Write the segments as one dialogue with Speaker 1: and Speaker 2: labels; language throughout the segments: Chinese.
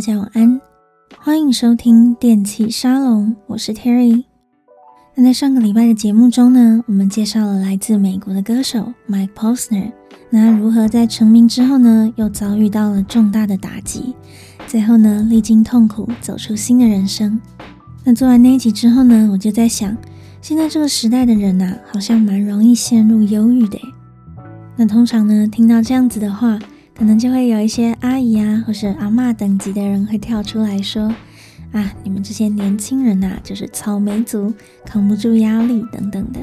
Speaker 1: 大家晚安，欢迎收听电器沙龙，我是 Terry。那在上个礼拜的节目中呢，我们介绍了来自美国的歌手 Mike Posner，那如何在成名之后呢，又遭遇到了重大的打击，最后呢，历经痛苦走出新的人生。那做完那一集之后呢，我就在想，现在这个时代的人呐、啊，好像蛮容易陷入忧郁的。那通常呢，听到这样子的话，可能就会有一些阿姨啊，或是阿嬷等级的人会跳出来说：“啊，你们这些年轻人呐、就是草莓族，扛不住压力等等的。”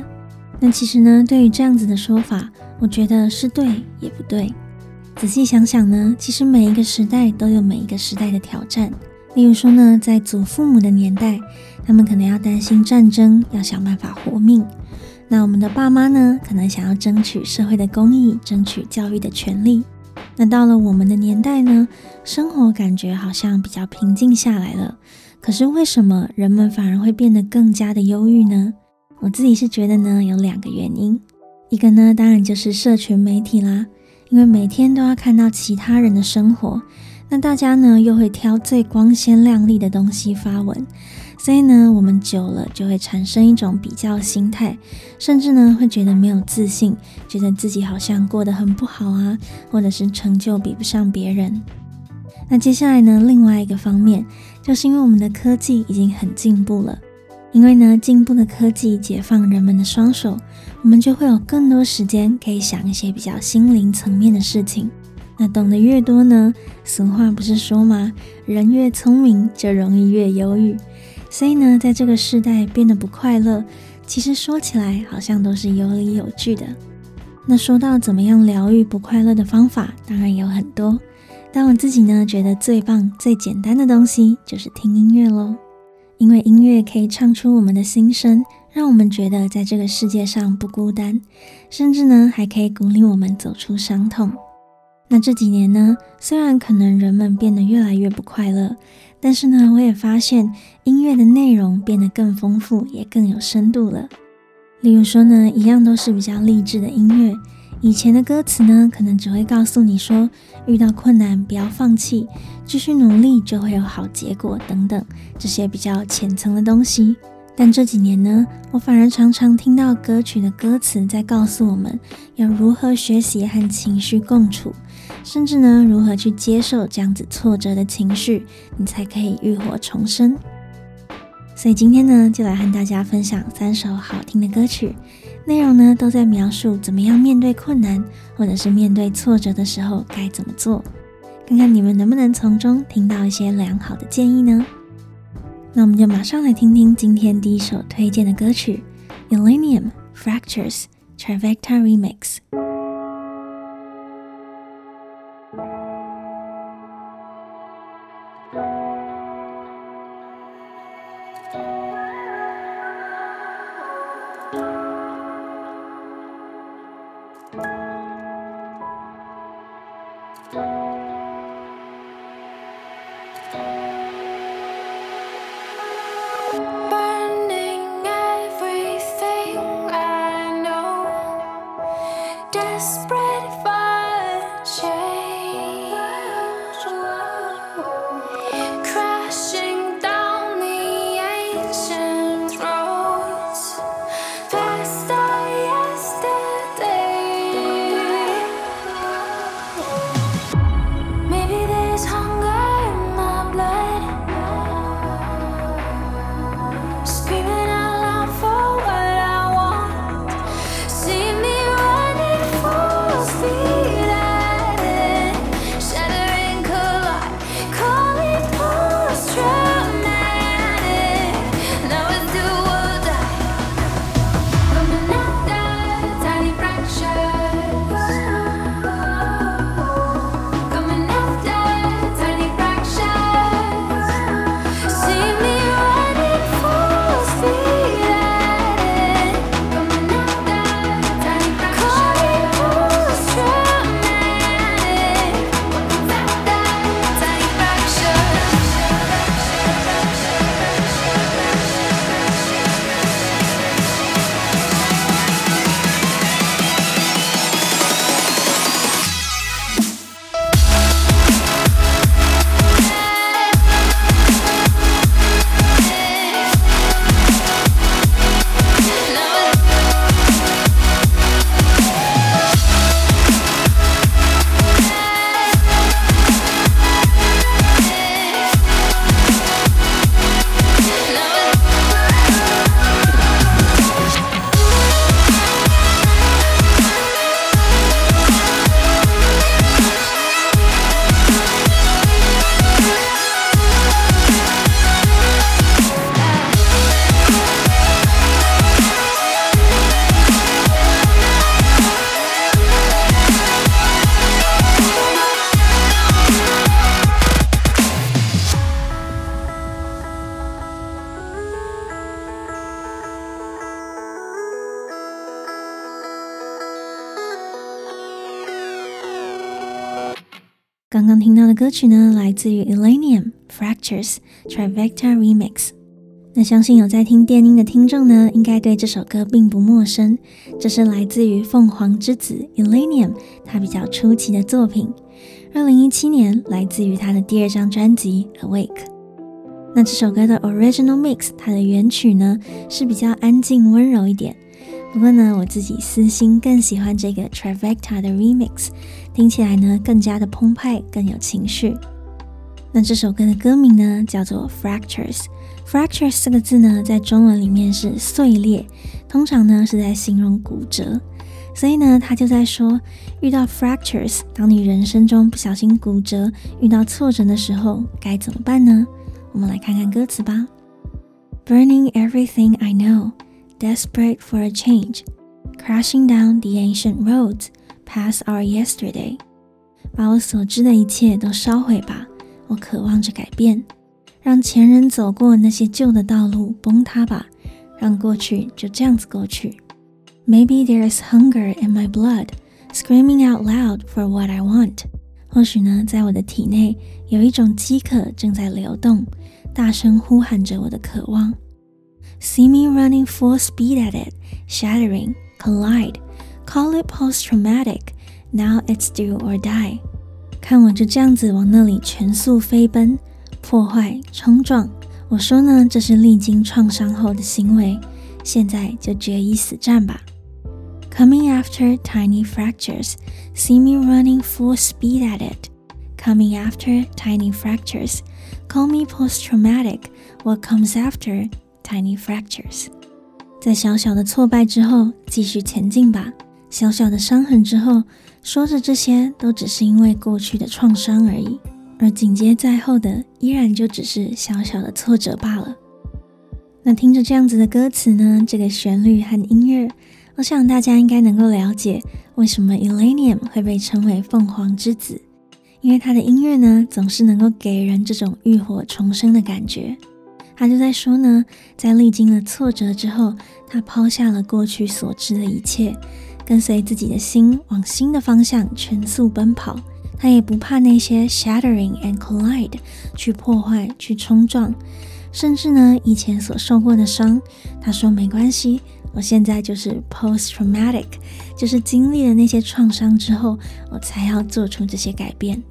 Speaker 1: 那其实呢，对于这样子的说法，我觉得是对也不对。仔细想想呢，其实每一个时代都有每一个时代的挑战。例如说呢，在祖父母的年代，他们可能要担心战争，要想办法活命。那我们的爸妈呢，可能想要争取社会的公益，争取教育的权利。那到了我们的年代呢，生活感觉好像比较平静下来了。可是为什么人们反而会变得更加的忧郁呢？我自己是觉得呢，有两个原因。一个呢，当然就是社群媒体啦，因为每天都要看到其他人的生活，那大家呢又会挑最光鲜亮丽的东西发文。所以呢，我们久了就会产生一种比较心态，甚至呢会觉得没有自信，觉得自己好像过得很不好啊，或者是成就比不上别人。那接下来呢，另外一个方面，就是因为我们的科技已经很进步了，因为呢进步的科技解放人们的双手，我们就会有更多时间可以想一些比较心灵层面的事情。那懂得越多呢，俗话不是说吗？人越聪明就容易越忧郁。所以呢，在这个时代变得不快乐，其实说起来好像都是有理有据的。那说到怎么样疗愈不快乐的方法，当然有很多。但我自己呢，觉得最棒、最简单的东西就是听音乐喽。因为音乐可以唱出我们的心声，让我们觉得在这个世界上不孤单，甚至呢，还可以鼓励我们走出伤痛。那这几年呢，虽然可能人们变得越来越不快乐。但是呢，我也发现音乐的内容变得更丰富，也更有深度了。例如说呢，一样都是比较励志的音乐，以前的歌词呢，可能只会告诉你说，遇到困难不要放弃，继续努力就会有好结果等等，这些比较浅层的东西。但这几年呢，我反而常常听到歌曲的歌词在告诉我们要如何学习和情绪共处，甚至呢，如何去接受这样子挫折的情绪，你才可以浴火重生。所以今天呢，就来和大家分享三首好听的歌曲，内容呢都在描述怎么样面对困难，或者是面对挫折的时候该怎么做，看看你们能不能从中听到一些良好的建议呢？那我们就马上来听听今天第一首推荐的歌曲 Millennium Fractures Trifecta Remix。刚刚听到的歌曲呢，来自于 Illenium Fractures Trifecta Remix。那相信有在听电音的听众呢，应该对这首歌并不陌生。这是来自于凤凰之子 Illenium 他比较出奇的作品，二零一七年来自于他的第二张专辑 Awake。那这首歌的 Original Mix，它的原曲呢是比较安静温柔一点。不过呢，我自己私心更喜欢这个 t r a v e c t a 的 Remix，听起来呢更加的澎湃，更有情绪。那这首歌的歌名呢叫做 Fractures。Fractures 这个字呢在中文里面是碎裂，通常呢是在形容骨折。所以呢，他就在说，遇到 Fractures，当你人生中不小心骨折，遇到挫折的时候，该怎么办呢？我们来看看歌词吧。Burning everything I know。Desperate for a change, crashing down the ancient roads past our yesterday。把我所知的一切都烧毁吧，我渴望着改变，让前人走过那些旧的道路崩塌吧，让过去就这样子过去。Maybe there is hunger in my blood, screaming out loud for what I want。或许呢，在我的体内有一种饥渴正在流动，大声呼喊着我的渴望。 See me running full speed at it, shattering, collide, call it post-traumatic. Now it's do or die. 看我就这样子往那里全速飞奔，破坏、冲撞。我说呢，这是历经创伤后的行为。现在就决一死战吧。Coming after tiny fractures, see me running full speed at it. Coming after tiny fractures, call me post-traumatic. What comes after? Tiny fractures，在小小的挫败之后继续前进吧。小小的伤痕之后，说着这些都只是因为过去的创伤而已，而紧接在后的依然就只是小小的挫折罢了。那听着这样子的歌词呢，这个旋律和音乐，我想大家应该能够了解为什么 Illenium 会被称为凤凰之子，因为他的音乐呢总是能够给人这种浴火重生的感觉。他就在说呢，在历经了挫折之后，他抛下了过去所知的一切，跟随自己的心往新的方向全速奔跑。他也不怕那些 shattering and collide 去破坏、去冲撞，甚至呢，以前所受过的伤，他说没关系，我现在就是 post traumatic，就是经历了那些创伤之后，我才要做出这些改变。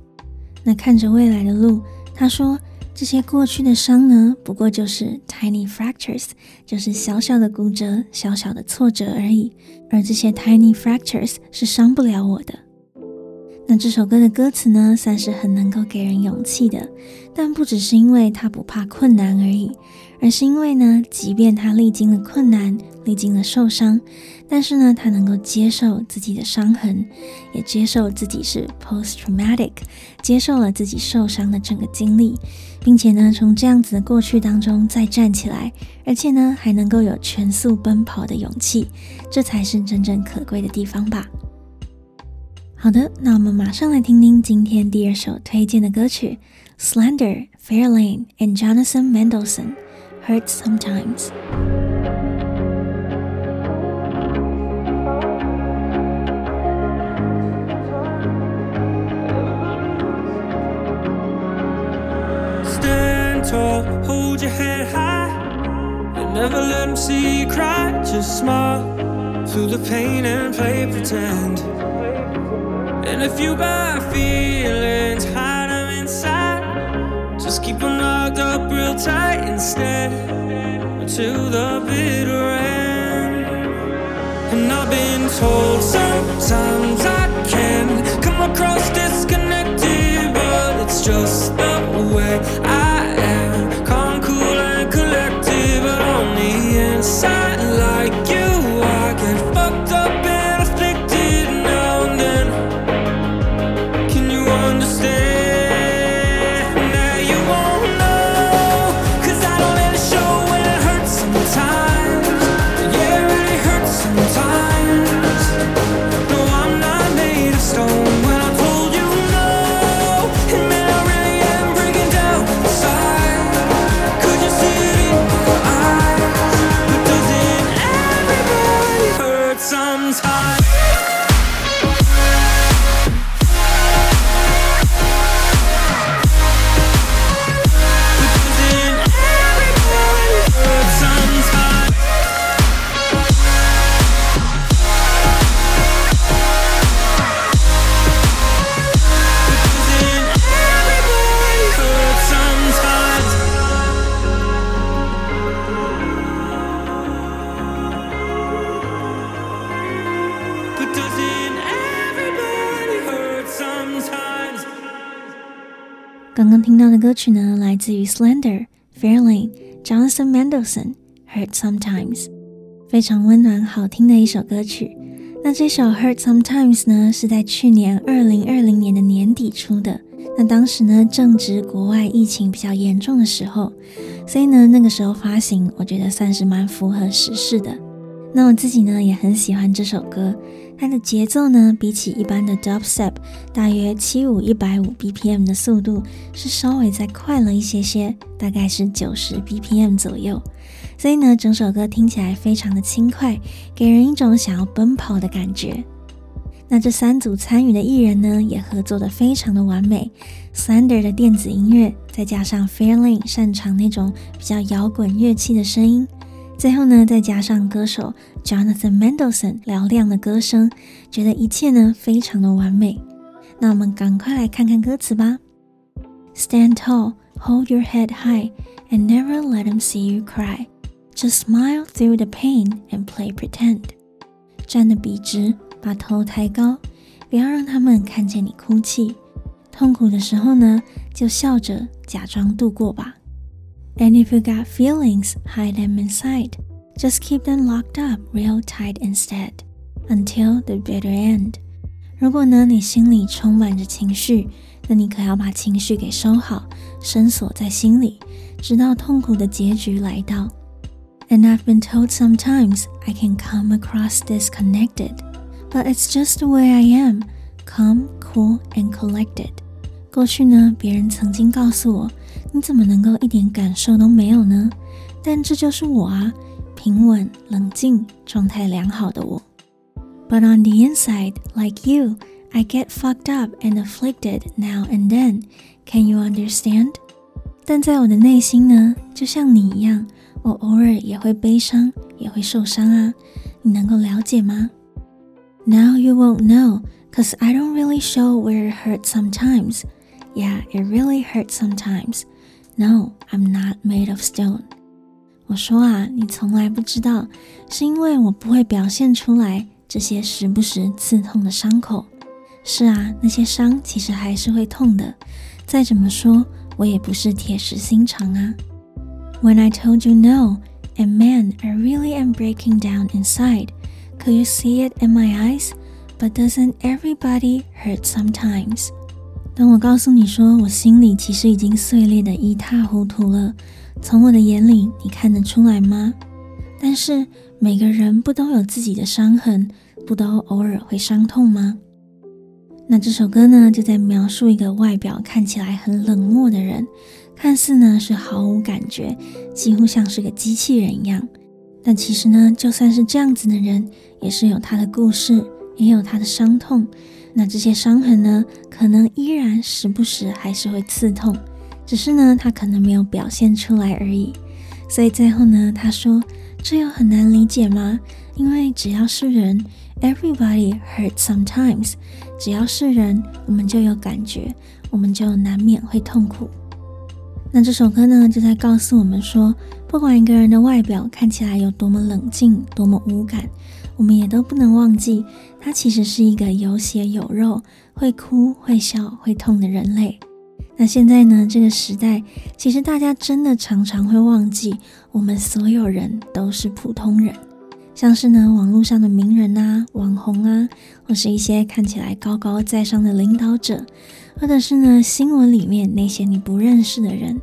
Speaker 1: 那看着未来的路，他说。这些过去的伤呢，不过就是 tiny fractures，就是小小的骨折、小小的挫折而已。而这些 tiny fractures 是伤不了我的。那这首歌的歌词呢，算是很能够给人勇气的，但不只是因为他不怕困难而已。而是因为呢，即便他历经了困难，历经了受伤，但是呢，他能够接受自己的伤痕，也接受自己是 post traumatic，接受了自己受伤的整个经历，并且呢，从这样子的过去当中再站起来，而且呢，还能够有全速奔跑的勇气，这才是真正可贵的地方吧。好的，那我们马上来听听今天第二首推荐的歌曲，Slender Fairlane and Jonathan Mendelsohn。Hurts sometimes.
Speaker 2: Stand tall, hold your head high, and never let them see you cry. Just smile through the pain and play pretend. And if you got feelings, hide them inside. Just keep them locked up real tight instead to the bitter end. And I've been told sometimes I can come across disconnected, but it's just the way I
Speaker 1: 刚刚听到的歌曲呢，来自于 Slender、Fairlane、Jonathan Mendelson《Hurt Sometimes》，非常温暖好听的一首歌曲。那这首《Hurt Sometimes》呢，是在去年二零二零年的年底出的。那当时呢，正值国外疫情比较严重的时候，所以呢，那个时候发行，我觉得算是蛮符合时事的。那我自己呢，也很喜欢这首歌。它的节奏呢，比起一般的 Dubstep，大约七五一百五 BPM 的速度是稍微再快了一些些，大概是九十 BPM 左右。所以呢，整首歌听起来非常的轻快，给人一种想要奔跑的感觉。那这三组参与的艺人呢，也合作的非常的完美。Slender 的电子音乐，再加上 Fairlane 擅长那种比较摇滚乐器的声音。最后呢，再加上歌手 Jonathan Mendelson 嘹亮的歌声，觉得一切呢非常的完美。那我们赶快来看看歌词吧。Stand tall, hold your head high, and never let them see you cry. Just smile through the pain and play pretend. 站得笔直，把头抬高，不要让他们看见你哭泣。痛苦的时候呢，就笑着假装度过吧。And if you got feelings, hide them inside. Just keep them locked up real tight instead, until the bitter end. 如果呢，你心里充满着情绪，那你可要把情绪给收好，深锁在心里，直到痛苦的结局来到。And I've been told sometimes I can come across disconnected, but it's just the way I am, calm, cool, and collected. 过去呢，别人曾经告诉我。 你怎么能够一点感受都没有呢？但这就是我啊，平稳、冷静、状态良好的我。But on the inside, like you, I get fucked up and afflicted now and then. Can you understand? 但在我的内心呢，就像你一样，我偶尔也会悲伤，也会受伤啊。你能够了解吗？Now you won't know, cause I don't really show where it hurts sometimes. Yeah, it really hurts sometimes. No, I'm not made of stone. 我说啊，你从来不知道，是因为我不会表现出来这些时不时刺痛的伤口。是啊，那些伤其实还是会痛的。再怎么说，我也不是铁石心肠啊。When I told you no, and man, I really am breaking down inside. Could you see it in my eyes? But doesn't everybody hurt sometimes? 当我告诉你说，我心里其实已经碎裂得一塌糊涂了，从我的眼里，你看得出来吗？但是每个人不都有自己的伤痕，不都偶尔会伤痛吗？那这首歌呢，就在描述一个外表看起来很冷漠的人，看似呢是毫无感觉，几乎像是个机器人一样。但其实呢，就算是这样子的人，也是有他的故事，也有他的伤痛。那这些伤痕呢，可能依然时不时还是会刺痛，只是呢，他可能没有表现出来而已。所以最后呢，他说：“这有很难理解吗？因为只要是人，everybody hurts sometimes。只要是人，我们就有感觉，我们就难免会痛苦。”那这首歌呢，就在告诉我们说，不管一个人的外表看起来有多么冷静，多么无感。我们也都不能忘记，他其实是一个有血有肉、会哭、会笑、会痛的人类。那现在呢，这个时代，其实大家真的常常会忘记，我们所有人都是普通人。像是呢，网络上的名人啊、网红啊，或是一些看起来高高在上的领导者，或者是呢，新闻里面那些你不认识的人，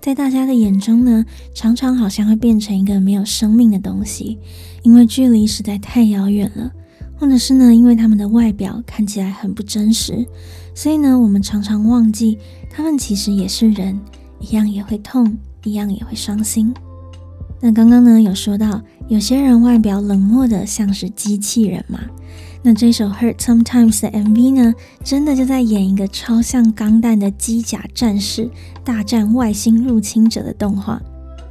Speaker 1: 在大家的眼中呢，常常好像会变成一个没有生命的东西。因为距离实在太遥远了，或者是呢，因为他们的外表看起来很不真实，所以呢，我们常常忘记他们其实也是人，一样也会痛，一样也会伤心。那刚刚呢，有说到有些人外表冷漠的像是机器人嘛？那这首《Hurt Sometimes》的 MV 呢，真的就在演一个超像钢弹的机甲战士大战外星入侵者的动画。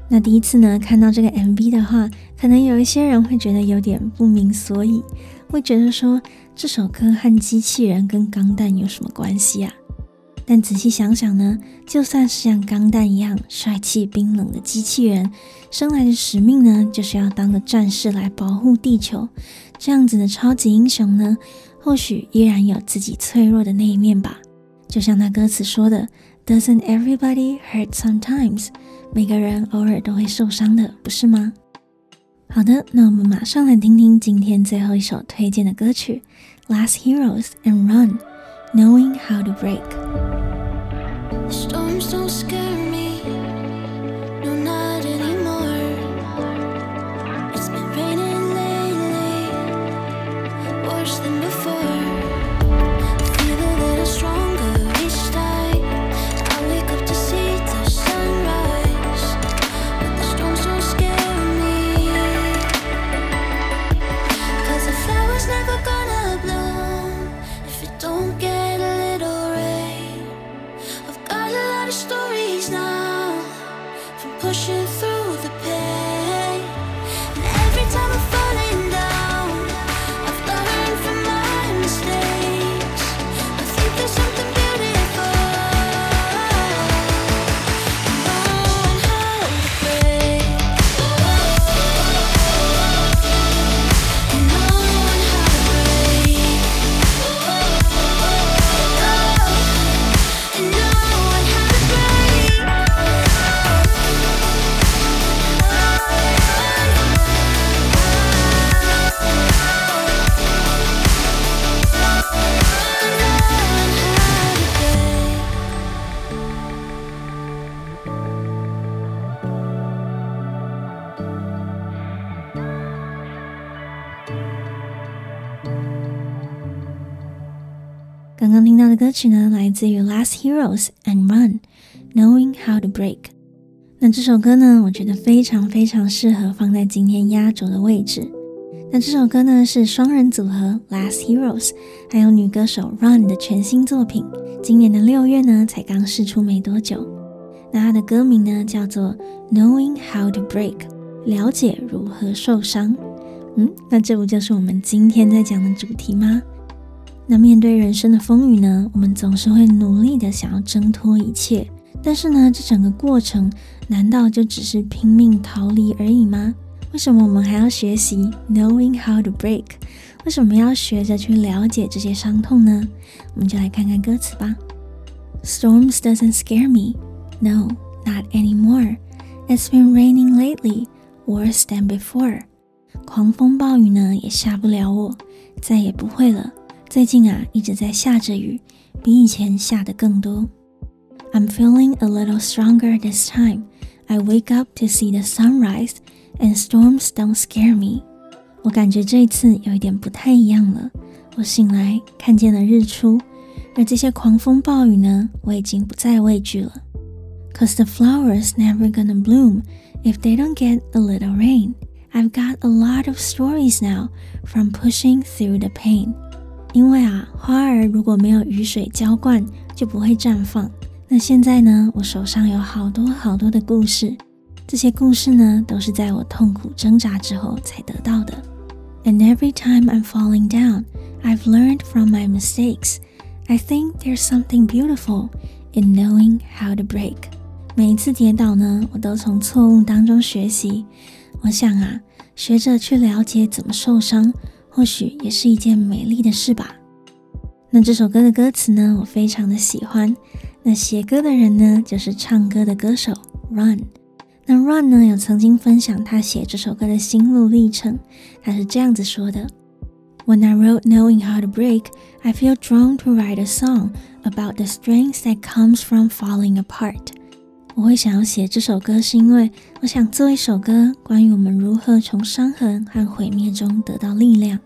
Speaker 1: 那第一次呢，看到这个 MV 的话，可能有一些人会觉得有点不明所以，会觉得说，这首歌和机器人跟钢弹有什么关系啊？但仔细想想呢，就算是像钢弹一样帅气冰冷的机器人，生来的使命呢，就是要当个战士来保护地球。这样子的超级英雄呢，或许依然有自己脆弱的那一面吧。就像那歌词说的。Doesn't everybody hurt sometimes？每个人偶尔都会受伤的，不是吗？好的，那我们马上来听听今天最后一首推荐的歌曲《Last Heroes and Run》，Knowing How to Break。刚 刚听到的歌曲呢，来自于 Last Heroes and Run，Knowing How to Break。那这首歌呢，我觉得非常非常适合放在今天压轴的位置。那这首歌呢，是双人组合 Last Heroes 还有女歌手 Run 的全新作品，今年的六月呢才刚释出没多久。那它的歌名呢叫做 Knowing How to Break，了解如何受伤。嗯，那这不就是我们今天在讲的主题吗？那面对人生的风雨呢，我们总是会努力的想要挣脱一切，但是呢，这整个过程难道就只是拼命逃离而已吗？为什么我们还要学习 knowing how to break？为什么要学着去了解这些伤痛呢？我们就来看看歌词吧。Storms doesn't scare me, no, not anymore. It's been raining lately, worse than before. 狂风暴雨呢，也吓不了我，再也不会了。最近啊，一直在下着雨，比以前下的更多。I'm feeling a little stronger this time. I wake up to see the sunrise, and storms don't scare me. 我感觉这次有一点不太一样了。我醒来看见了日出，而这些狂风暴雨呢，我已经不再畏惧了。Cause the flowers never gonna bloom if they don't get a little rain. I've got a lot of stories now from pushing through the pain. 因为啊，花儿如果没有雨水浇灌，就不会绽放。那现在呢，我手上有好多好多的故事，这些故事呢，都是在我痛苦挣扎之后才得到的。And every time I'm falling down, I've learned from my mistakes. I think there's something beautiful in knowing how to break. 每一次跌倒呢，我都从错误当中学习。我想啊，学着去了解怎么受伤。或许也是一件美丽的事吧。那这首歌的歌词呢，我非常的喜欢。那写歌的人呢，就是唱歌的歌手 Run。那 Run 呢，有曾经分享他写这首歌的心路历程。他是这样子说的：When I wrote Knowing How to Break, I feel drawn to write a song about the strength that comes from falling apart。我会想要写这首歌，是因为我想做一首歌，关于我们如何从伤痕和毁灭中得到力量。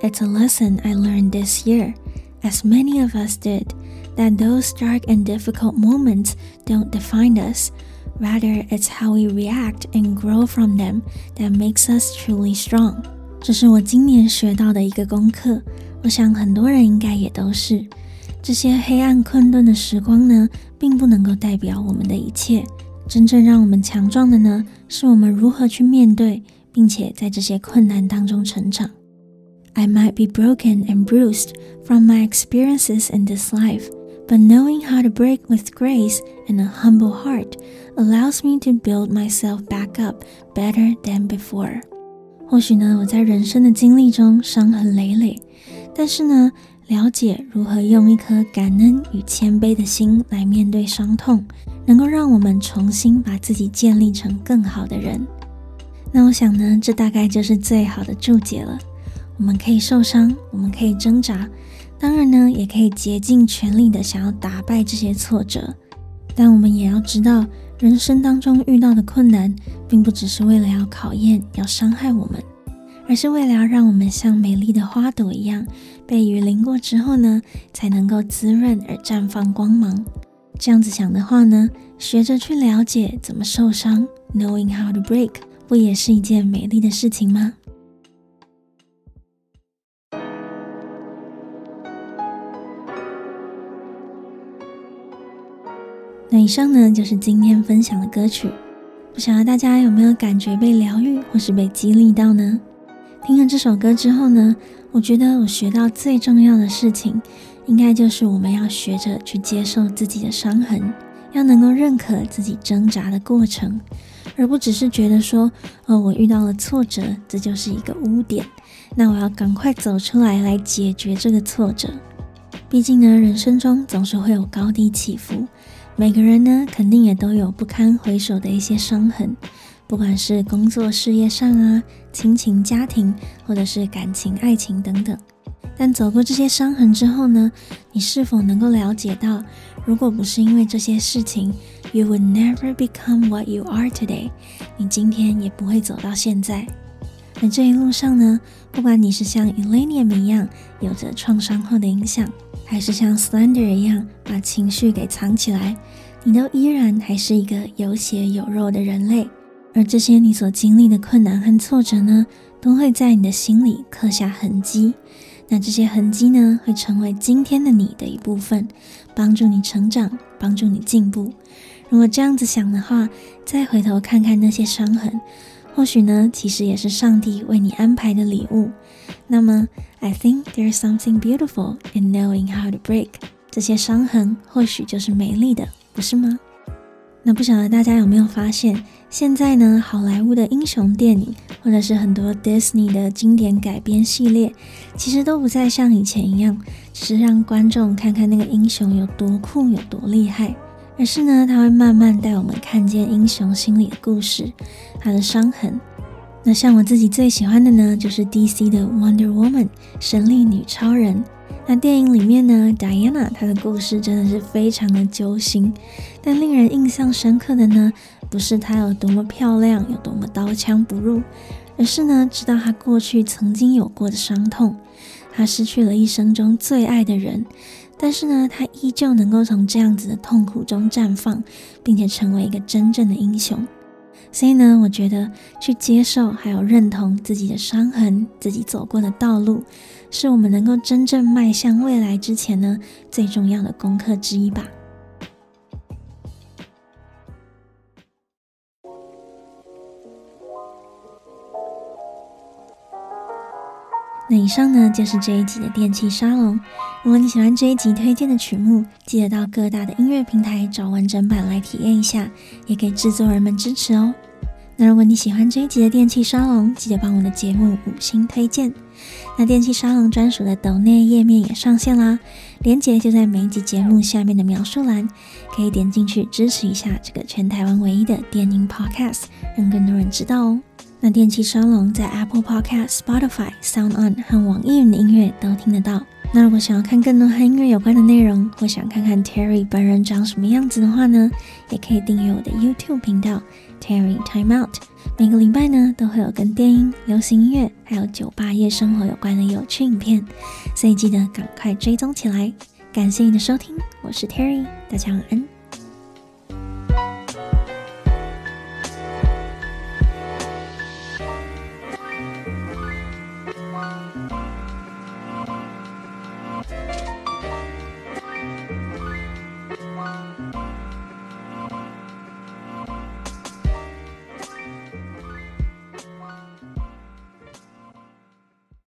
Speaker 1: It's a lesson I learned this year, as many of us did, that those dark and difficult moments don't define us. Rather, it's how we react and grow from them that makes us truly strong. 这是我今年学到的一个功课，我想很多人应该也都是。这些黑暗困顿的时光呢，并不能够代表我们的一切。真正让我们强壮的呢，是我们如何去面对，并且在这些困难当中成长。 I might be broken and bruised from my experiences in this life, but knowing how to break with grace and a humble heart allows me to build myself back up better than before. 或许呢，我在人生的经历中伤痕累累，但是呢，了解如何用一颗感恩与谦卑的心来面对伤痛，能够让我们重新把自己建立成更好的人。那我想呢，这大概就是最好的注解了。我们可以受伤，我们可以挣扎，当然呢，也可以竭尽全力的想要打败这些挫折。但我们也要知道，人生当中遇到的困难，并不只是为了要考验、要伤害我们。而是为了要让我们像美丽的花朵一样，被雨淋过之后呢，才能够滋润而绽放光芒。这样子想的话呢，学着去了解怎么受伤，knowing how to break，不也是一件美丽的事情吗？那以上呢，就是今天分享的歌曲。不晓得大家有没有感觉被疗愈，或是被激励到呢？听了这首歌之后呢，我觉得我学到最重要的事情，应该就是我们要学着去接受自己的伤痕，要能够认可自己挣扎的过程，而不只是觉得说，哦，我遇到了挫折，这就是一个污点，那我要赶快走出来来解决这个挫折。毕竟呢，人生中总是会有高低起伏，每个人呢，肯定也都有不堪回首的一些伤痕。不管是工作事业上啊，亲情家庭，或者是感情爱情等等，但走过这些伤痕之后呢，你是否能够了解到，如果不是因为这些事情，you would never become what you are today，你今天也不会走到现在。而这一路上呢，不管你是像 Illenium 一样有着创伤后的影响，还是像 Slender 一样把情绪给藏起来，你都依然还是一个有血有肉的人类。而这些你所经历的困难和挫折呢，都会在你的心里刻下痕迹。那这些痕迹呢，会成为今天的你的一部分，帮助你成长，帮助你进步。如果这样子想的话，再回头看看那些伤痕，或许呢，其实也是上帝为你安排的礼物。那么，I think there's something beautiful in knowing how to break。这些伤痕或许就是美丽的，不是吗？那不晓得大家有没有发现，现在呢，好莱坞的英雄电影，或者是很多 Disney 的经典改编系列，其实都不再像以前一样，只是让观众看看那个英雄有多酷、有多厉害，而是呢，他会慢慢带我们看见英雄心里的故事，他的伤痕。那像我自己最喜欢的呢，就是 DC 的 Wonder Woman 神力女超人。那电影里面呢，Diana 她的故事真的是非常的揪心，但令人印象深刻的呢，不是她有多么漂亮，有多么刀枪不入，而是呢，知道她过去曾经有过的伤痛，她失去了一生中最爱的人，但是呢，她依旧能够从这样子的痛苦中绽放，并且成为一个真正的英雄。所以呢，我觉得去接受还有认同自己的伤痕，自己走过的道路，是我们能够真正迈向未来之前呢，最重要的功课之一吧。那以上呢，就是这一集的电器沙龙。如果你喜欢这一集推荐的曲目，记得到各大的音乐平台找完整版来体验一下，也给制作人们支持哦。那如果你喜欢这一集的电器沙龙，记得帮我的节目五星推荐。那电器沙龙专属的抖内页面也上线啦，链接就在每一集节目下面的描述栏，可以点进去支持一下这个全台湾唯一的电音 Podcast，让更多人知道哦。那电器沙龙在 Apple Podcast、Spotify、Sound On 和网易云的音乐都听得到。那如果想要看更多和音乐有关的内容，或想看看 Terry 本人长什么样子的话呢，也可以订阅我的 YouTube 频道 Terry Time Out。每个礼拜呢都会有跟电音、流行音乐还有酒吧夜生活有关的有趣影片，所以记得赶快追踪起来。感谢你的收听，我是 Terry，大家晚安。